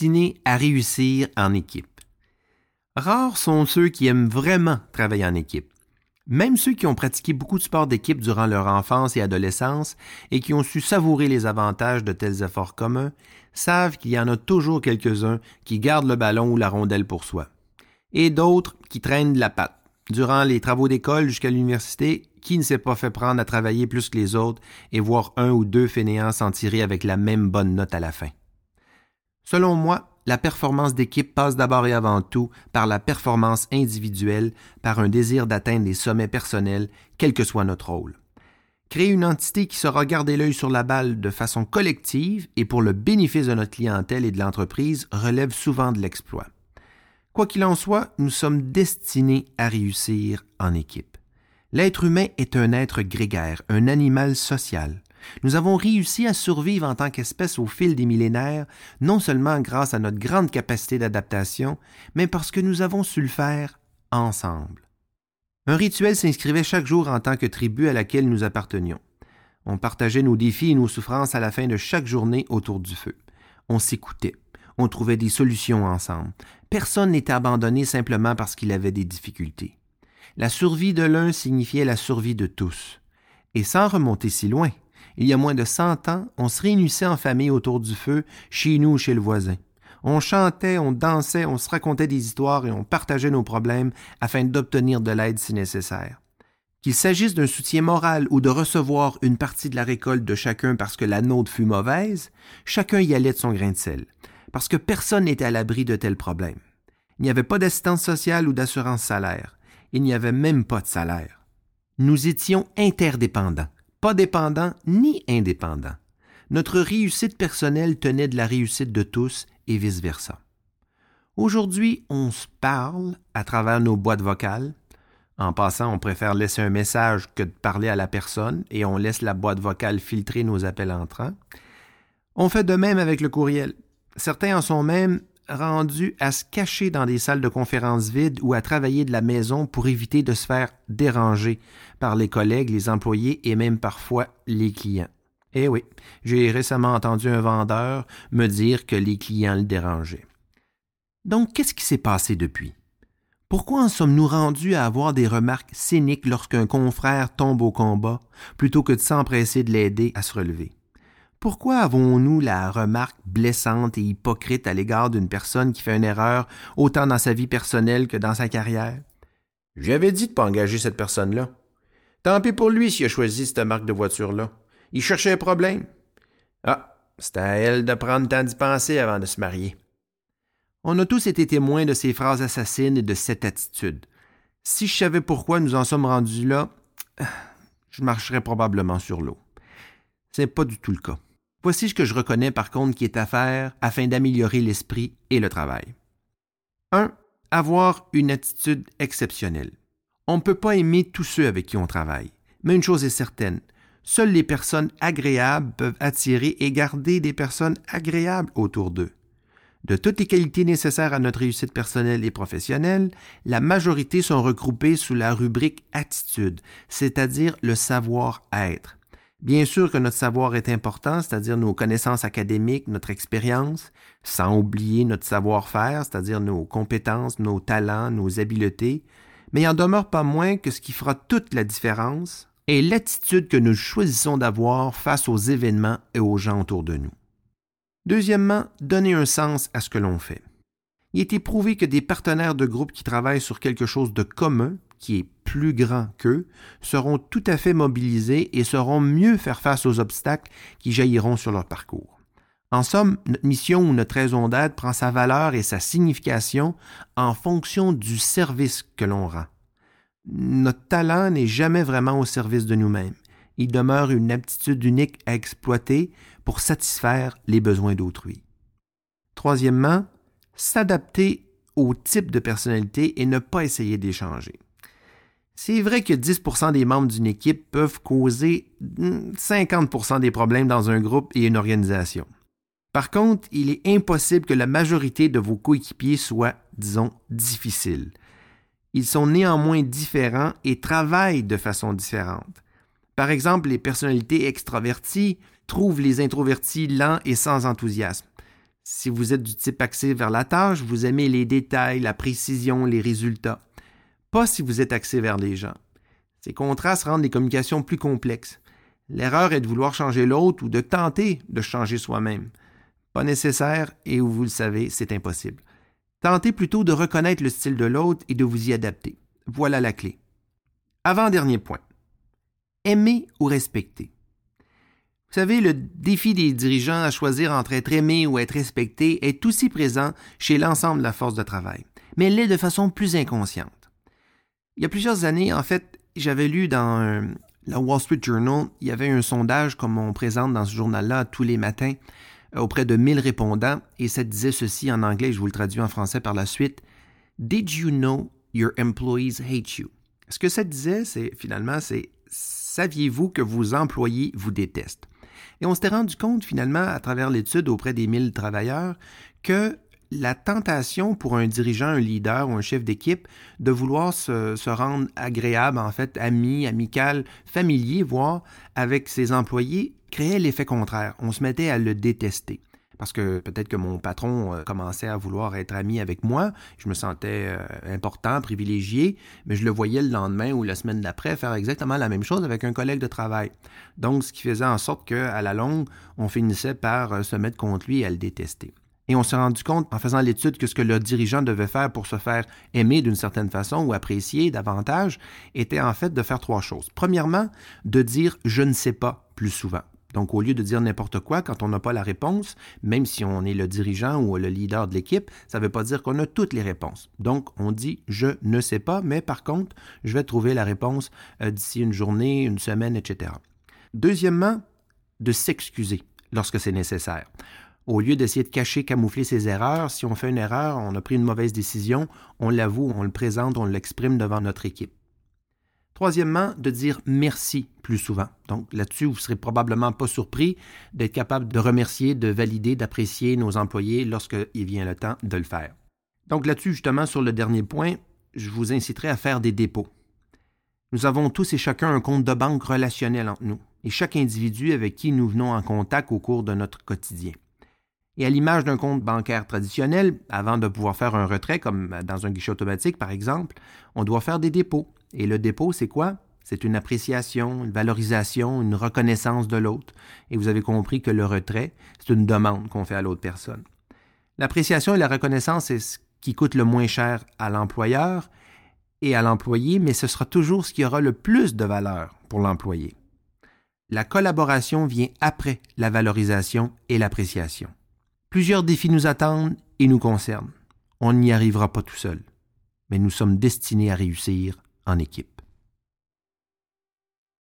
destinés à réussir en équipe. Rares sont ceux qui aiment vraiment travailler en équipe. Même ceux qui ont pratiqué beaucoup de sports d'équipe durant leur enfance et adolescence et qui ont su savourer les avantages de tels efforts communs savent qu'il y en a toujours quelques-uns qui gardent le ballon ou la rondelle pour soi. Et d'autres qui traînent de la patte. Durant les travaux d'école jusqu'à l'université, qui ne s'est pas fait prendre à travailler plus que les autres et voir un ou deux fainéants s'en tirer avec la même bonne note à la fin? Selon moi, la performance d'équipe passe d'abord et avant tout par la performance individuelle, par un désir d'atteindre des sommets personnels, quel que soit notre rôle. Créer une entité qui saura garder l'œil sur la balle de façon collective et pour le bénéfice de notre clientèle et de l'entreprise relève souvent de l'exploit. Quoi qu'il en soit, nous sommes destinés à réussir en équipe. L'être humain est un être grégaire, un animal social. Nous avons réussi à survivre en tant qu'espèce au fil des millénaires, non seulement grâce à notre grande capacité d'adaptation, mais parce que nous avons su le faire ensemble. Un rituel s'inscrivait chaque jour en tant que tribu à laquelle nous appartenions. On partageait nos défis et nos souffrances à la fin de chaque journée autour du feu. On s'écoutait. On trouvait des solutions ensemble. Personne n'était abandonné simplement parce qu'il avait des difficultés. La survie de l'un signifiait la survie de tous. Et sans remonter si loin, il y a moins de cent ans, on se réunissait en famille autour du feu, chez nous ou chez le voisin. On chantait, on dansait, on se racontait des histoires et on partageait nos problèmes afin d'obtenir de l'aide si nécessaire. Qu'il s'agisse d'un soutien moral ou de recevoir une partie de la récolte de chacun parce que la nôtre fut mauvaise, chacun y allait de son grain de sel, parce que personne n'était à l'abri de tels problèmes. Il n'y avait pas d'assistance sociale ou d'assurance salaire. Il n'y avait même pas de salaire. Nous étions interdépendants pas dépendant ni indépendant. Notre réussite personnelle tenait de la réussite de tous et vice-versa. Aujourd'hui, on se parle à travers nos boîtes vocales. En passant, on préfère laisser un message que de parler à la personne et on laisse la boîte vocale filtrer nos appels entrants. On fait de même avec le courriel. Certains en sont même rendu à se cacher dans des salles de conférences vides ou à travailler de la maison pour éviter de se faire déranger par les collègues, les employés et même parfois les clients. Eh oui, j'ai récemment entendu un vendeur me dire que les clients le dérangeaient. Donc, qu'est-ce qui s'est passé depuis? Pourquoi en sommes-nous rendus à avoir des remarques cyniques lorsqu'un confrère tombe au combat, plutôt que de s'empresser de l'aider à se relever? Pourquoi avons-nous la remarque blessante et hypocrite à l'égard d'une personne qui fait une erreur autant dans sa vie personnelle que dans sa carrière? J'avais dit de pas engager cette personne-là. Tant pis pour lui s'il a choisi cette marque de voiture-là. Il cherchait un problème. Ah, c'était à elle de prendre le temps d'y penser avant de se marier. On a tous été témoins de ces phrases assassines et de cette attitude. Si je savais pourquoi nous en sommes rendus là, je marcherais probablement sur l'eau. Ce n'est pas du tout le cas. Voici ce que je reconnais par contre qui est à faire afin d'améliorer l'esprit et le travail. 1. Avoir une attitude exceptionnelle. On ne peut pas aimer tous ceux avec qui on travaille, mais une chose est certaine, seules les personnes agréables peuvent attirer et garder des personnes agréables autour d'eux. De toutes les qualités nécessaires à notre réussite personnelle et professionnelle, la majorité sont regroupées sous la rubrique attitude, c'est-à-dire le savoir-être. Bien sûr que notre savoir est important, c'est-à-dire nos connaissances académiques, notre expérience, sans oublier notre savoir-faire, c'est-à-dire nos compétences, nos talents, nos habiletés, mais il en demeure pas moins que ce qui fera toute la différence est l'attitude que nous choisissons d'avoir face aux événements et aux gens autour de nous. Deuxièmement, donner un sens à ce que l'on fait. Il est éprouvé que des partenaires de groupe qui travaillent sur quelque chose de commun qui est plus grand qu'eux, seront tout à fait mobilisés et sauront mieux faire face aux obstacles qui jailliront sur leur parcours. En somme, notre mission ou notre raison d'être prend sa valeur et sa signification en fonction du service que l'on rend. Notre talent n'est jamais vraiment au service de nous-mêmes. Il demeure une aptitude unique à exploiter pour satisfaire les besoins d'autrui. Troisièmement, s'adapter au type de personnalité et ne pas essayer d'échanger. C'est vrai que 10% des membres d'une équipe peuvent causer 50% hmm, des problèmes dans un groupe et une organisation. Par contre, il est impossible que la majorité de vos coéquipiers soient, disons, difficiles. Ils sont néanmoins différents et travaillent de façon différente. Par exemple, les personnalités extraverties trouvent les introvertis lents et sans enthousiasme. Si vous êtes du type axé vers la tâche, vous aimez les détails, la précision, les résultats. Pas si vous êtes axé vers les gens. Ces contrastes rendent les communications plus complexes. L'erreur est de vouloir changer l'autre ou de tenter de changer soi-même. Pas nécessaire et vous le savez, c'est impossible. Tentez plutôt de reconnaître le style de l'autre et de vous y adapter. Voilà la clé. Avant-dernier point. Aimer ou respecter. Vous savez, le défi des dirigeants à choisir entre être aimé ou être respecté est aussi présent chez l'ensemble de la force de travail, mais l'est de façon plus inconsciente. Il y a plusieurs années, en fait, j'avais lu dans la Wall Street Journal, il y avait un sondage comme on présente dans ce journal-là tous les matins euh, auprès de 1000 répondants et ça disait ceci en anglais, je vous le traduis en français par la suite. Did you know your employees hate you? Ce que ça disait, c'est finalement, c'est saviez-vous que vos employés vous détestent? Et on s'était rendu compte finalement à travers l'étude auprès des 1000 travailleurs que la tentation pour un dirigeant, un leader ou un chef d'équipe de vouloir se, rendre agréable, en fait, ami, amical, familier, voire avec ses employés, créait l'effet contraire. On se mettait à le détester. Parce que peut-être que mon patron euh, commençait à vouloir être ami avec moi, je me sentais euh, important, privilégié, mais je le voyais le lendemain ou la semaine d'après faire exactement la même chose avec un collègue de travail. Donc, ce qui faisait en sorte qu'à la longue, on finissait par euh, se mettre contre lui et à le détester. Et on s'est rendu compte en faisant l'étude que ce que le dirigeant devait faire pour se faire aimer d'une certaine façon ou apprécier davantage était en fait de faire trois choses. Premièrement, de dire je ne sais pas plus souvent. Donc, au lieu de dire n'importe quoi quand on n'a pas la réponse, même si on est le dirigeant ou le leader de l'équipe, ça ne veut pas dire qu'on a toutes les réponses. Donc, on dit je ne sais pas, mais par contre, je vais trouver la réponse euh, d'ici une journée, une semaine, etc. Deuxièmement, de s'excuser lorsque c'est nécessaire. Au lieu d'essayer de cacher, camoufler ses erreurs, si on fait une erreur, on a pris une mauvaise décision, on l'avoue, on le présente, on l'exprime devant notre équipe. Troisièmement, de dire merci plus souvent. Donc là-dessus, vous ne serez probablement pas surpris d'être capable de remercier, de valider, d'apprécier nos employés lorsqu'il vient le temps de le faire. Donc là-dessus, justement, sur le dernier point, je vous inciterai à faire des dépôts. Nous avons tous et chacun un compte de banque relationnel entre nous et chaque individu avec qui nous venons en contact au cours de notre quotidien. Et à l'image d'un compte bancaire traditionnel, avant de pouvoir faire un retrait, comme dans un guichet automatique par exemple, on doit faire des dépôts. Et le dépôt, c'est quoi? C'est une appréciation, une valorisation, une reconnaissance de l'autre. Et vous avez compris que le retrait, c'est une demande qu'on fait à l'autre personne. L'appréciation et la reconnaissance, c'est ce qui coûte le moins cher à l'employeur et à l'employé, mais ce sera toujours ce qui aura le plus de valeur pour l'employé. La collaboration vient après la valorisation et l'appréciation. Plusieurs défis nous attendent et nous concernent. On n'y arrivera pas tout seul, mais nous sommes destinés à réussir en équipe.